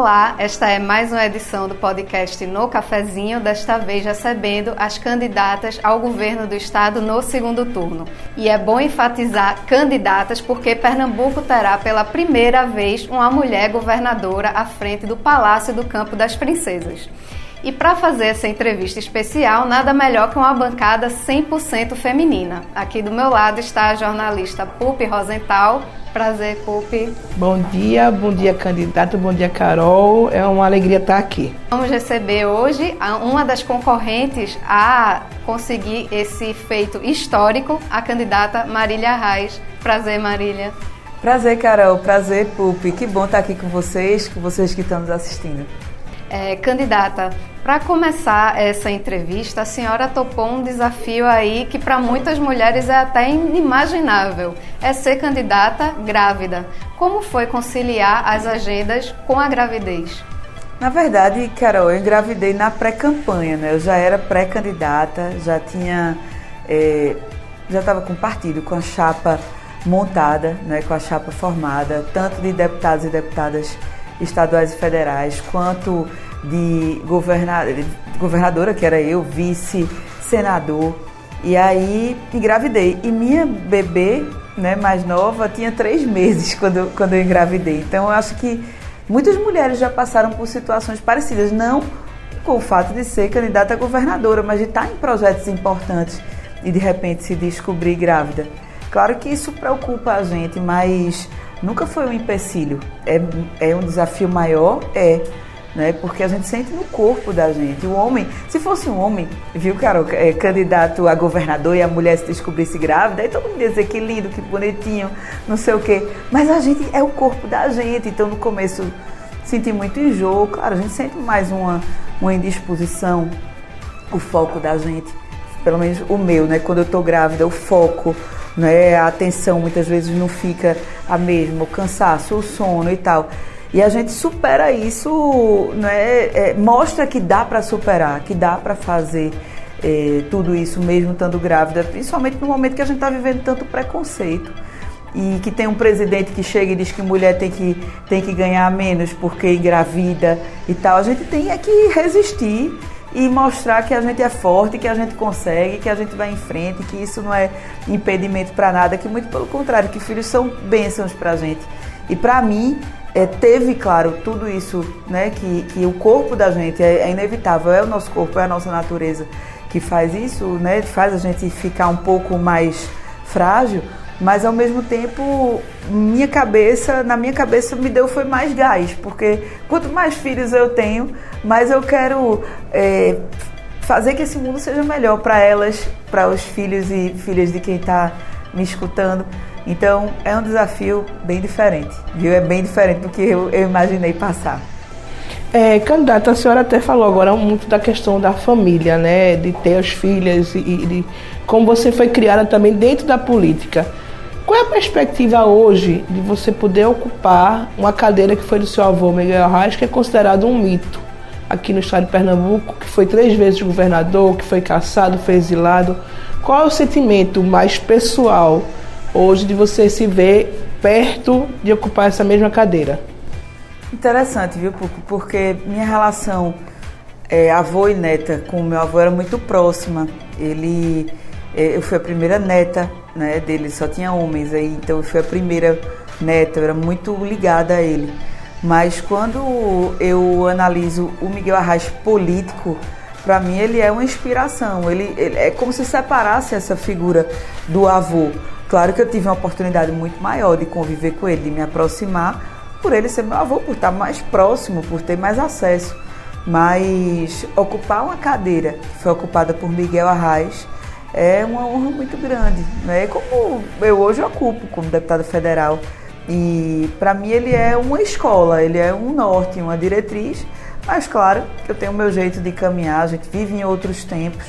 Olá, esta é mais uma edição do podcast No Cafezinho, desta vez recebendo as candidatas ao governo do estado no segundo turno. E é bom enfatizar candidatas porque Pernambuco terá pela primeira vez uma mulher governadora à frente do Palácio do Campo das Princesas. E para fazer essa entrevista especial, nada melhor que uma bancada 100% feminina. Aqui do meu lado está a jornalista Pupi Rosenthal. Prazer, Pupi. Bom dia, bom dia, candidato, bom dia, Carol. É uma alegria estar aqui. Vamos receber hoje uma das concorrentes a conseguir esse feito histórico, a candidata Marília Reis. Prazer, Marília. Prazer, Carol. Prazer, Pupi. Que bom estar aqui com vocês, com vocês que estão nos assistindo. É, candidata, para começar essa entrevista, a senhora topou um desafio aí que para muitas mulheres é até inimaginável: é ser candidata grávida. Como foi conciliar as agendas com a gravidez? Na verdade, Carol, eu engravidei na pré-campanha, né? Eu já era pré-candidata, já tinha, é, já estava com partido, com a chapa montada, né? Com a chapa formada, tanto de deputados e deputadas estaduais e federais, quanto de, governadora, que era eu, vice, senador. E aí engravidei. E minha bebê, né, mais nova, tinha três meses quando, quando eu engravidei. Então eu acho que muitas mulheres já passaram por situações parecidas, não com o fato de ser candidata a governadora, mas de estar em projetos importantes e de repente se descobrir grávida. Claro que isso preocupa a gente, mas nunca foi um empecilho. É, é um desafio maior? É. Né? Porque a gente sente no corpo da gente. O homem, se fosse um homem, viu, Carol, é, candidato a governador e a mulher se descobrisse grávida, aí todo mundo ia dizer que lindo, que bonitinho, não sei o quê. Mas a gente é o corpo da gente, então no começo senti muito enjoo. Claro, a gente sente mais uma, uma indisposição, o foco da gente, pelo menos o meu, né? Quando eu tô grávida, o foco né? A atenção muitas vezes não fica a mesma, o cansaço, o sono e tal. E a gente supera isso, né? É, mostra que dá para superar, que dá para fazer é, tudo isso mesmo estando grávida, principalmente no momento que a gente está vivendo tanto preconceito e que tem um presidente que chega e diz que mulher tem que, tem que ganhar menos porque engravida e tal. A gente tem é que resistir e mostrar que a gente é forte, que a gente consegue, que a gente vai em frente, que isso não é impedimento para nada, que muito pelo contrário, que filhos são bênçãos para a gente. E para mim, é, teve, claro, tudo isso, né, que, que o corpo da gente é, é, inevitável, é o nosso corpo, é a nossa natureza que faz isso, né, faz a gente ficar um pouco mais frágil, mas ao mesmo tempo minha cabeça na minha cabeça me deu foi mais gás porque quanto mais filhos eu tenho mais eu quero é, fazer que esse mundo seja melhor para elas para os filhos e filhas de quem está me escutando então é um desafio bem diferente viu é bem diferente do que eu, eu imaginei passar é, candidata, a senhora até falou agora muito da questão da família, né? De ter as filhas e, e de como você foi criada também dentro da política. Qual é a perspectiva hoje de você poder ocupar uma cadeira que foi do seu avô Miguel Arraes, que é considerado um mito aqui no estado de Pernambuco, que foi três vezes governador, que foi caçado, foi exilado? Qual é o sentimento mais pessoal hoje de você se ver perto de ocupar essa mesma cadeira? Interessante, viu, Porque minha relação é, avô e neta com o meu avô era muito próxima. Ele, é, eu fui a primeira neta né, dele, só tinha homens aí, então eu fui a primeira neta, eu era muito ligada a ele. Mas quando eu analiso o Miguel Arraes político, para mim ele é uma inspiração. Ele, ele, é como se separasse essa figura do avô. Claro que eu tive uma oportunidade muito maior de conviver com ele, de me aproximar, por ele ser meu avô, por estar mais próximo, por ter mais acesso. Mas ocupar uma cadeira que foi ocupada por Miguel Arraes é uma honra muito grande, né? Como eu hoje ocupo como deputada federal. E para mim ele é uma escola, ele é um norte, uma diretriz, mas claro que eu tenho o meu jeito de caminhar, a gente vive em outros tempos,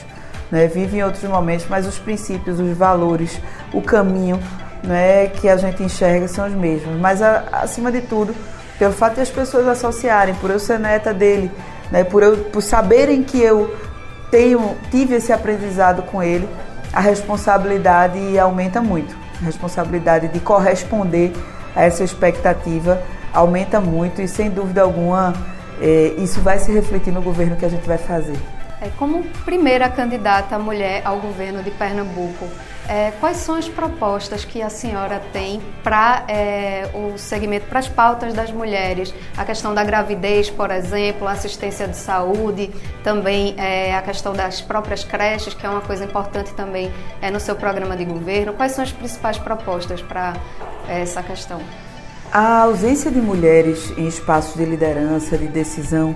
né? vive em outros momentos, mas os princípios, os valores, o caminho né, que a gente enxerga são os mesmos. Mas a, acima de tudo, pelo fato de as pessoas associarem, por eu ser neta dele, né, por, eu, por saberem que eu tenho, tive esse aprendizado com ele, a responsabilidade aumenta muito. A responsabilidade de corresponder a essa expectativa aumenta muito e sem dúvida alguma é, isso vai se refletir no governo que a gente vai fazer. É, como primeira candidata mulher ao governo de Pernambuco, é, quais são as propostas que a senhora tem para é, o segmento, para as pautas das mulheres? A questão da gravidez, por exemplo, a assistência de saúde, também é, a questão das próprias creches, que é uma coisa importante também é, no seu programa de governo. Quais são as principais propostas para é, essa questão? A ausência de mulheres em espaços de liderança, de decisão,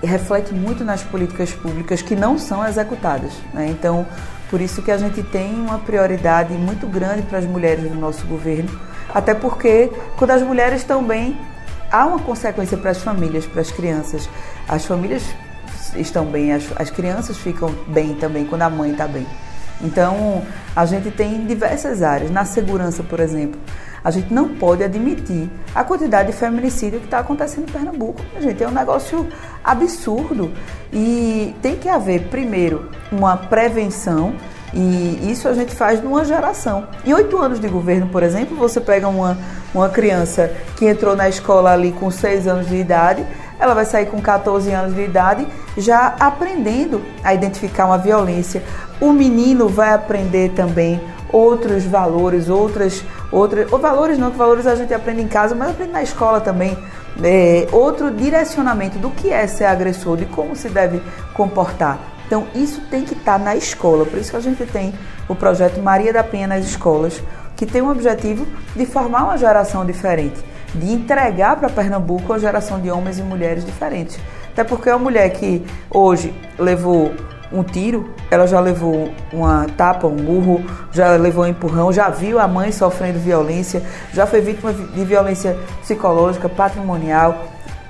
reflete muito nas políticas públicas que não são executadas. Né? Então, por isso que a gente tem uma prioridade muito grande para as mulheres no nosso governo, até porque quando as mulheres estão bem, há uma consequência para as famílias, para as crianças. As famílias estão bem, as, as crianças ficam bem também quando a mãe está bem. Então, a gente tem diversas áreas. Na segurança, por exemplo, a gente não pode admitir a quantidade de feminicídio que está acontecendo em Pernambuco. Gente, é um negócio absurdo. E tem que haver, primeiro, uma prevenção. E isso a gente faz numa geração. Em oito anos de governo, por exemplo, você pega uma, uma criança que entrou na escola ali com seis anos de idade, ela vai sair com 14 anos de idade já aprendendo a identificar uma violência. O menino vai aprender também outros valores, outras, outras, ou valores não, que valores a gente aprende em casa, mas aprende na escola também. É, outro direcionamento do que é ser agressor, de como se deve comportar. Então, isso tem que estar na escola. Por isso que a gente tem o projeto Maria da Penha nas escolas, que tem o objetivo de formar uma geração diferente, de entregar para Pernambuco uma geração de homens e mulheres diferentes. Até porque uma mulher que hoje levou um tiro, ela já levou uma tapa, um murro, já levou um empurrão, já viu a mãe sofrendo violência, já foi vítima de violência psicológica, patrimonial,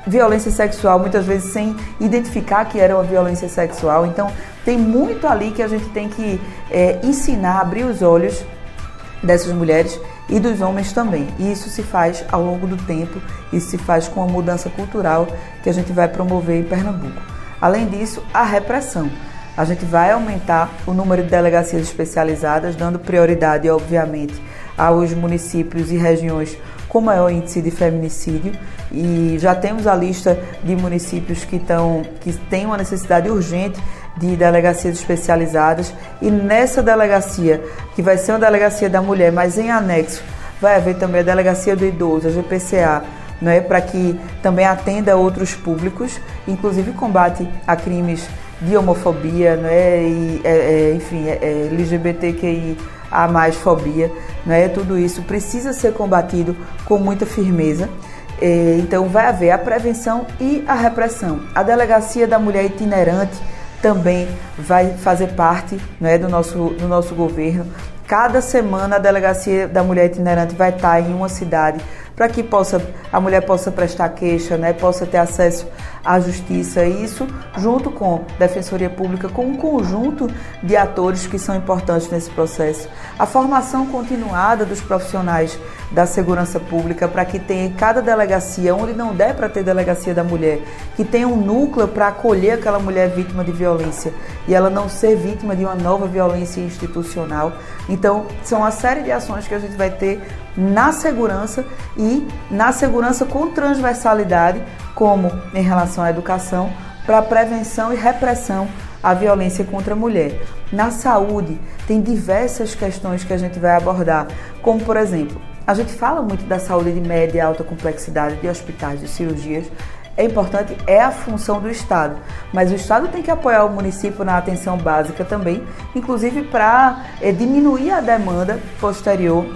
violência sexual, muitas vezes sem identificar que era uma violência sexual. Então, tem muito ali que a gente tem que é, ensinar, abrir os olhos dessas mulheres e dos homens também. E isso se faz ao longo do tempo, isso se faz com a mudança cultural que a gente vai promover em Pernambuco. Além disso, a repressão. A gente vai aumentar o número de delegacias especializadas, dando prioridade, obviamente, aos municípios e regiões com maior índice de feminicídio e já temos a lista de municípios que, estão, que têm uma necessidade urgente de delegacias especializadas e nessa delegacia, que vai ser uma delegacia da mulher, mas em anexo vai haver também a delegacia do idoso, a GPCA, é para que também atenda outros públicos, inclusive combate a crimes de homofobia, é e, é, é, enfim, é, é LGBTQI a mais fobia, não é? Tudo isso precisa ser combatido com muita firmeza. É, então vai haver a prevenção e a repressão. A delegacia da mulher itinerante também vai fazer parte não é, do, nosso, do nosso governo. Cada semana a delegacia da mulher itinerante vai estar em uma cidade para que possa, a mulher possa prestar queixa, né, possa ter acesso à justiça. Isso junto com Defensoria Pública, com um conjunto de atores que são importantes nesse processo. A formação continuada dos profissionais da segurança pública para que tenha em cada delegacia, onde não der para ter delegacia da mulher, que tenha um núcleo para acolher aquela mulher vítima de violência e ela não ser vítima de uma nova violência institucional. Então, são uma série de ações que a gente vai ter na segurança e na segurança com transversalidade, como em relação à educação, para prevenção e repressão à violência contra a mulher. Na saúde, tem diversas questões que a gente vai abordar, como por exemplo, a gente fala muito da saúde de média e alta complexidade, de hospitais, de cirurgias. É importante, é a função do Estado, mas o Estado tem que apoiar o município na atenção básica também, inclusive para é, diminuir a demanda posterior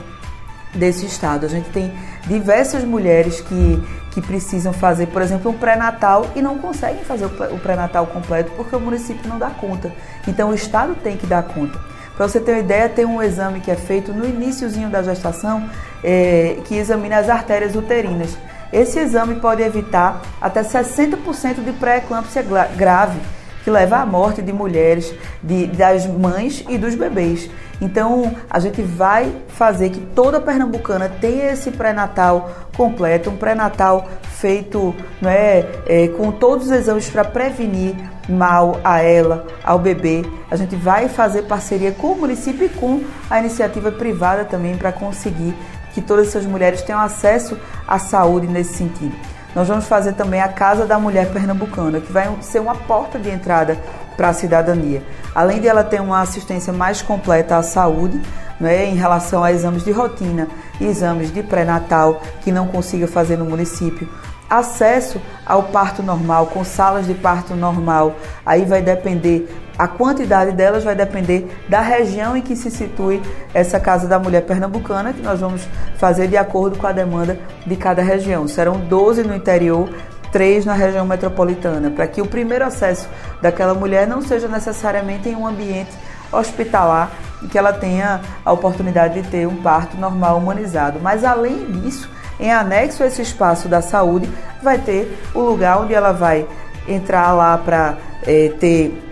desse estado. A gente tem diversas mulheres que, que precisam fazer, por exemplo, um pré-natal e não conseguem fazer o pré-natal completo porque o município não dá conta. Então o estado tem que dar conta. Para você ter uma ideia, tem um exame que é feito no iníciozinho da gestação é, que examina as artérias uterinas. Esse exame pode evitar até 60% de pré-eclâmpsia grave que leva à morte de mulheres, de, das mães e dos bebês. Então, a gente vai fazer que toda pernambucana tenha esse pré-natal completo, um pré-natal feito não é, é, com todos os exames para prevenir mal a ela, ao bebê. A gente vai fazer parceria com o município e com a iniciativa privada também para conseguir que todas essas mulheres tenham acesso à saúde nesse sentido. Nós vamos fazer também a Casa da Mulher Pernambucana, que vai ser uma porta de entrada para a cidadania. Além de ela ter uma assistência mais completa à saúde, né, em relação a exames de rotina, exames de pré-natal que não consiga fazer no município, acesso ao parto normal, com salas de parto normal, aí vai depender, a quantidade delas vai depender da região em que se situe essa Casa da Mulher Pernambucana, que nós vamos fazer de acordo com a demanda de cada região. Serão 12 no interior, três na região metropolitana, para que o primeiro acesso daquela mulher não seja necessariamente em um ambiente hospitalar e que ela tenha a oportunidade de ter um parto normal humanizado. Mas além disso, em anexo a esse espaço da saúde, vai ter o lugar onde ela vai entrar lá para é, ter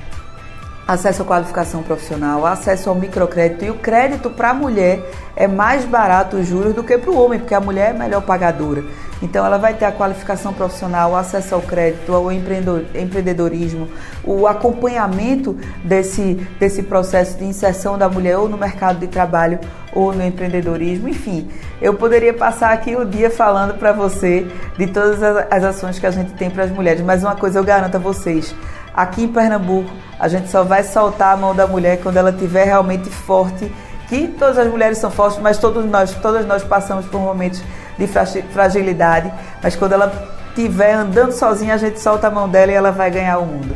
acesso à qualificação profissional, acesso ao microcrédito e o crédito para a mulher é mais barato os juros do que para o homem, porque a mulher é melhor pagadora. Então ela vai ter a qualificação profissional, o acesso ao crédito, ao empreendedorismo, o acompanhamento desse, desse processo de inserção da mulher ou no mercado de trabalho ou no empreendedorismo, enfim. Eu poderia passar aqui o dia falando para você de todas as ações que a gente tem para as mulheres, mas uma coisa eu garanto a vocês, Aqui em Pernambuco, a gente só vai soltar a mão da mulher quando ela estiver realmente forte. Que todas as mulheres são fortes, mas todos nós, todas nós passamos por momentos de fragilidade. Mas quando ela estiver andando sozinha, a gente solta a mão dela e ela vai ganhar o mundo.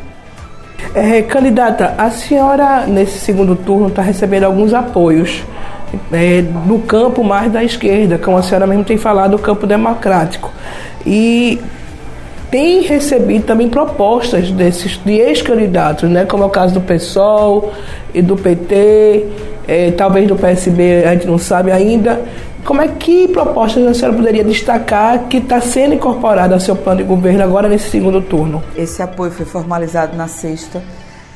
É, candidata, a senhora nesse segundo turno está recebendo alguns apoios é, no campo mais da esquerda, como a senhora mesmo tem falado, o campo democrático. E tem recebido também propostas desses de ex-candidatos, né, como é o caso do PSOL e do PT, é, talvez do PSB, a gente não sabe ainda. Como é que propostas a senhora poderia destacar que está sendo incorporada ao seu plano de governo agora nesse segundo turno? Esse apoio foi formalizado na sexta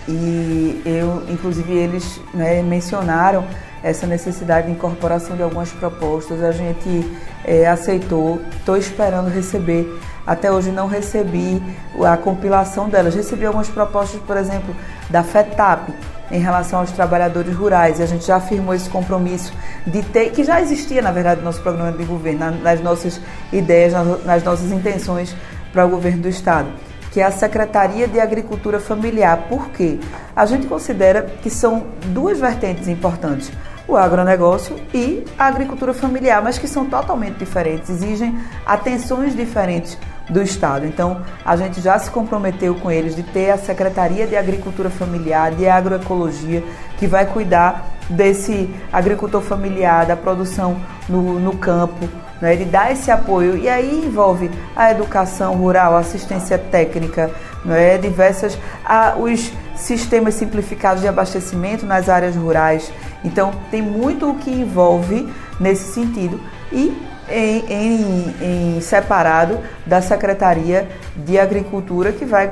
e eu, inclusive, eles né, mencionaram essa necessidade de incorporação de algumas propostas. A gente é, aceitou, estou esperando receber até hoje não recebi a compilação delas. Recebi algumas propostas, por exemplo, da FETAP em relação aos trabalhadores rurais. E a gente já afirmou esse compromisso de ter, que já existia, na verdade, no nosso programa de governo, nas nossas ideias, nas nossas intenções para o governo do Estado que é a Secretaria de Agricultura Familiar. Por quê? A gente considera que são duas vertentes importantes o agronegócio e a agricultura familiar, mas que são totalmente diferentes, exigem atenções diferentes do Estado. Então, a gente já se comprometeu com eles de ter a Secretaria de Agricultura Familiar, de Agroecologia, que vai cuidar desse agricultor familiar, da produção no, no campo, né, de dar esse apoio. E aí envolve a educação rural, assistência técnica, né, diversas, a, os sistemas simplificados de abastecimento nas áreas rurais. Então, tem muito o que envolve nesse sentido. E em, em, em, separado da Secretaria de Agricultura, que vai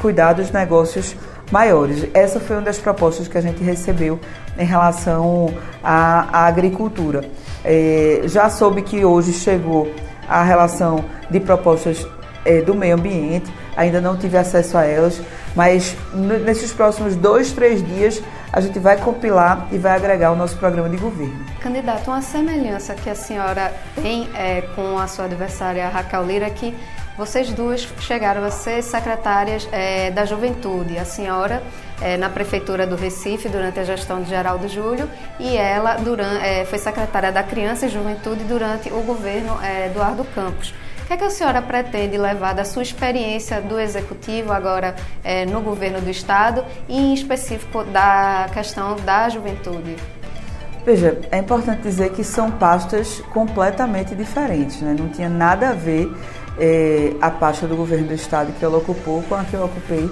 cuidar dos negócios maiores. Essa foi uma das propostas que a gente recebeu em relação à, à agricultura. É, já soube que hoje chegou a relação de propostas é, do meio ambiente, ainda não tive acesso a elas, mas nesses próximos dois, três dias a gente vai compilar e vai agregar o nosso programa de governo. Candidato, uma semelhança que a senhora tem é, com a sua adversária Raquel Lira que vocês duas chegaram a ser secretárias é, da Juventude. A senhora é, na Prefeitura do Recife durante a gestão de Geraldo Júlio e ela durante, é, foi secretária da Criança e Juventude durante o governo é, Eduardo Campos que é que a senhora pretende levar da sua experiência do Executivo, agora é, no governo do Estado, e em específico da questão da juventude? Veja, é importante dizer que são pastas completamente diferentes, né? não tinha nada a ver é, a pasta do governo do Estado que ela ocupou com a que eu ocupei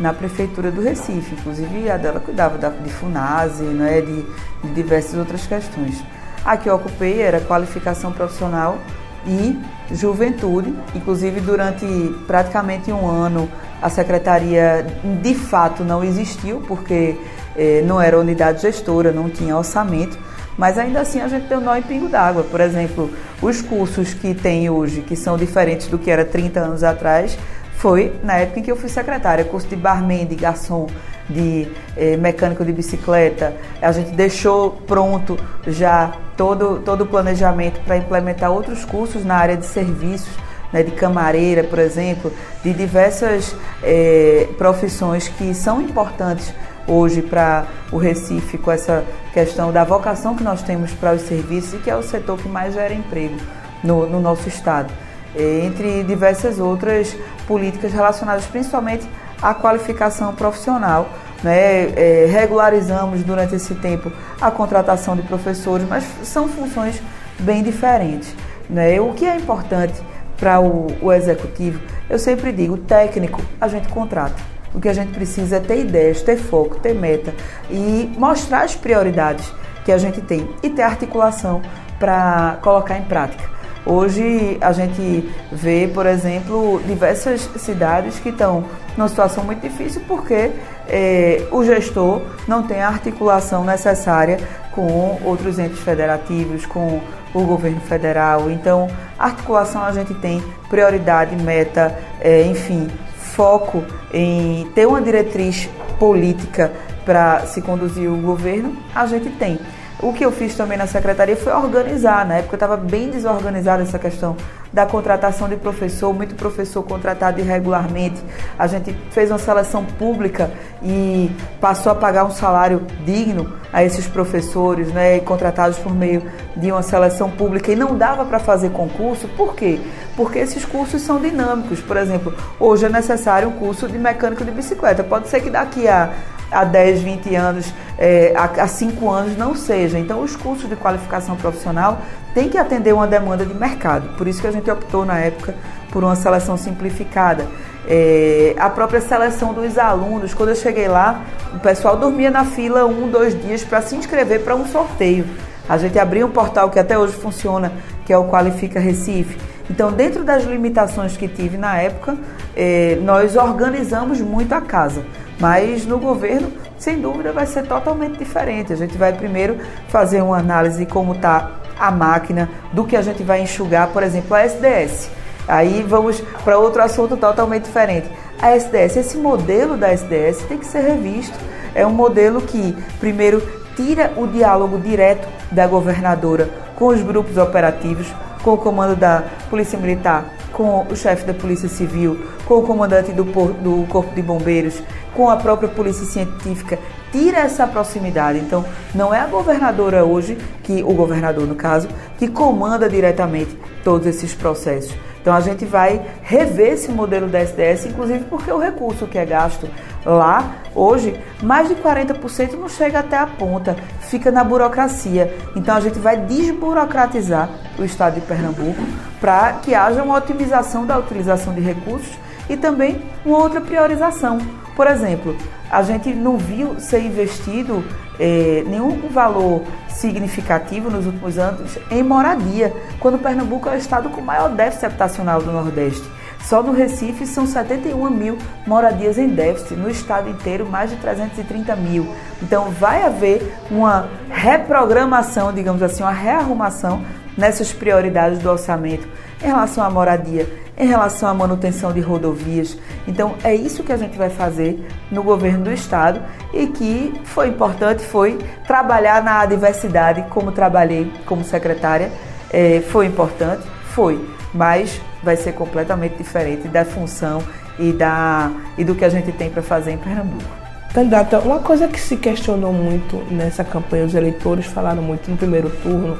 na prefeitura do Recife. Inclusive, a dela cuidava da, de FUNASE, né, de, de diversas outras questões. A que eu ocupei era qualificação profissional e juventude. Inclusive, durante praticamente um ano, a secretaria de fato não existiu, porque eh, não era unidade gestora, não tinha orçamento. Mas ainda assim a gente um nó em pingo d'água. Por exemplo, os cursos que tem hoje, que são diferentes do que era 30 anos atrás, foi na época em que eu fui secretária. Curso de barman, de garçom, de eh, mecânico de bicicleta, a gente deixou pronto já todo, todo o planejamento para implementar outros cursos na área de serviços, né, de camareira, por exemplo, de diversas eh, profissões que são importantes hoje para o Recife com essa questão da vocação que nós temos para os serviços e que é o setor que mais gera emprego no, no nosso estado. É, entre diversas outras políticas relacionadas principalmente à qualificação profissional. Né? É, regularizamos durante esse tempo a contratação de professores, mas são funções bem diferentes. Né? O que é importante para o, o executivo, eu sempre digo, técnico a gente contrata. O que a gente precisa é ter ideias, ter foco, ter meta e mostrar as prioridades que a gente tem e ter articulação para colocar em prática. Hoje a gente vê, por exemplo, diversas cidades que estão numa situação muito difícil porque é, o gestor não tem a articulação necessária com outros entes federativos, com o governo federal. Então, articulação a gente tem prioridade, meta, é, enfim, foco em ter uma diretriz política para se conduzir o governo, a gente tem. O que eu fiz também na secretaria foi organizar. Na época estava bem desorganizada essa questão da contratação de professor, muito professor contratado irregularmente. A gente fez uma seleção pública e passou a pagar um salário digno a esses professores, né, contratados por meio de uma seleção pública e não dava para fazer concurso. Por quê? Porque esses cursos são dinâmicos. Por exemplo, hoje é necessário um curso de mecânico de bicicleta. Pode ser que daqui a há 10, 20 anos, é, há 5 anos não seja. Então, os cursos de qualificação profissional têm que atender uma demanda de mercado. Por isso que a gente optou na época por uma seleção simplificada. É, a própria seleção dos alunos, quando eu cheguei lá, o pessoal dormia na fila um, dois dias para se inscrever para um sorteio. A gente abriu um portal que até hoje funciona, que é o Qualifica Recife. Então, dentro das limitações que tive na época, é, nós organizamos muito a casa. Mas no governo, sem dúvida, vai ser totalmente diferente. A gente vai primeiro fazer uma análise de como está a máquina, do que a gente vai enxugar, por exemplo, a SDS. Aí vamos para outro assunto totalmente diferente. A SDS, esse modelo da SDS tem que ser revisto. É um modelo que, primeiro, tira o diálogo direto da governadora com os grupos operativos, com o comando da Polícia Militar, com o chefe da Polícia Civil, com o comandante do, do Corpo de Bombeiros, com a própria Polícia Científica, tira essa proximidade. Então, não é a governadora hoje, que o governador no caso, que comanda diretamente todos esses processos. Então, a gente vai rever esse modelo da SDS, inclusive porque o recurso que é gasto lá, hoje, mais de 40% não chega até a ponta, fica na burocracia. Então, a gente vai desburocratizar o estado de Pernambuco para que haja uma otimização da utilização de recursos e também uma outra priorização. Por exemplo, a gente não viu ser investido é, nenhum valor significativo nos últimos anos em moradia, quando Pernambuco é o estado com maior déficit habitacional do Nordeste. Só no Recife são 71 mil moradias em déficit, no estado inteiro mais de 330 mil. Então vai haver uma reprogramação, digamos assim, uma rearrumação nessas prioridades do orçamento em relação à moradia, em relação à manutenção de rodovias. Então, é isso que a gente vai fazer no governo do estado e que foi importante foi trabalhar na diversidade, como trabalhei como secretária. É, foi importante, foi, mas vai ser completamente diferente da função e, da, e do que a gente tem para fazer em Pernambuco. Candidata, uma coisa que se questionou muito nessa campanha, os eleitores falaram muito no primeiro turno,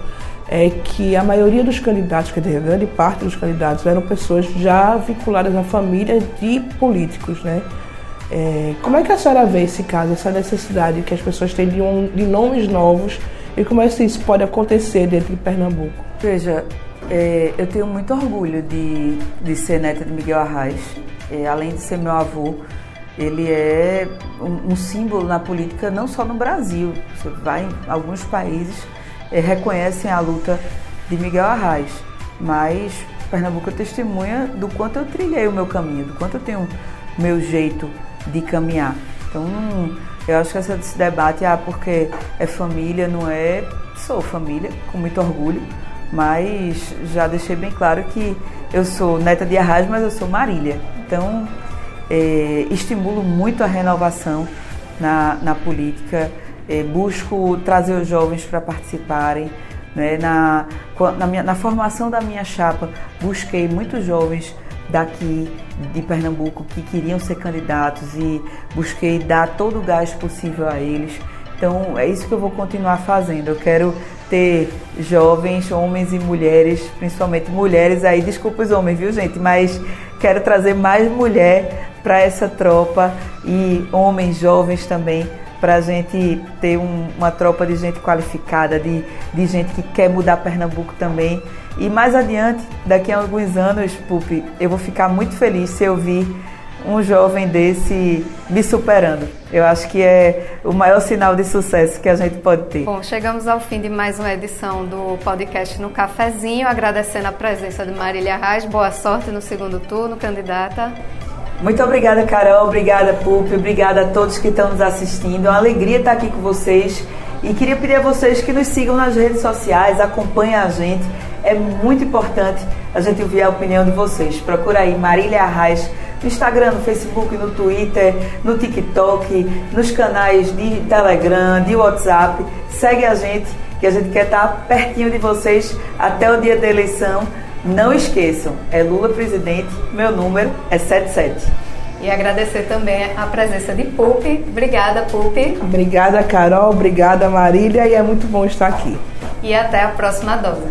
é que a maioria dos candidatos, quer dizer, grande parte dos candidatos eram pessoas já vinculadas à família de políticos, né? É, como é que a senhora vê esse caso, essa necessidade que as pessoas têm de, um, de nomes novos e como é que isso pode acontecer dentro de Pernambuco? Veja, é, eu tenho muito orgulho de, de ser neta de Miguel Arraes. É, além de ser meu avô, ele é um, um, símbolo na política não só no Brasil. Você vai em alguns países é, reconhecem a luta de Miguel Arraes, mas Pernambuco é testemunha do quanto eu trilhei o meu caminho, do quanto eu tenho meu jeito de caminhar. Então, eu acho que esse debate, ah, porque é família, não é. Sou família, com muito orgulho, mas já deixei bem claro que eu sou neta de Arraes, mas eu sou Marília. Então, é, estimulo muito a renovação na, na política, é, busco trazer os jovens para participarem. Né? Na, na, minha, na formação da minha chapa, busquei muitos jovens daqui de Pernambuco que queriam ser candidatos e busquei dar todo o gás possível a eles. Então é isso que eu vou continuar fazendo. Eu quero ter jovens, homens e mulheres, principalmente mulheres aí, desculpa os homens, viu gente, mas quero trazer mais mulher para essa tropa e homens jovens também para a gente ter um, uma tropa de gente qualificada, de, de gente que quer mudar Pernambuco também. E mais adiante, daqui a alguns anos, Pupi, eu vou ficar muito feliz se eu vir um jovem desse me superando. Eu acho que é o maior sinal de sucesso que a gente pode ter. Bom, chegamos ao fim de mais uma edição do podcast no Cafezinho, agradecendo a presença de Marília Reis. Boa sorte no segundo turno, candidata. Muito obrigada, Carol. Obrigada, Pupi. Obrigada a todos que estão nos assistindo. É uma alegria estar aqui com vocês. E queria pedir a vocês que nos sigam nas redes sociais, acompanhem a gente. É muito importante a gente ouvir a opinião de vocês. Procura aí Marília Arraes no Instagram, no Facebook, no Twitter, no TikTok, nos canais de Telegram, de WhatsApp. Segue a gente, que a gente quer estar pertinho de vocês até o dia da eleição não esqueçam, é Lula presidente, meu número é 77. E agradecer também a presença de Pupi. Obrigada, Pupi. Obrigada, Carol. Obrigada, Marília. E é muito bom estar aqui. E até a próxima dose.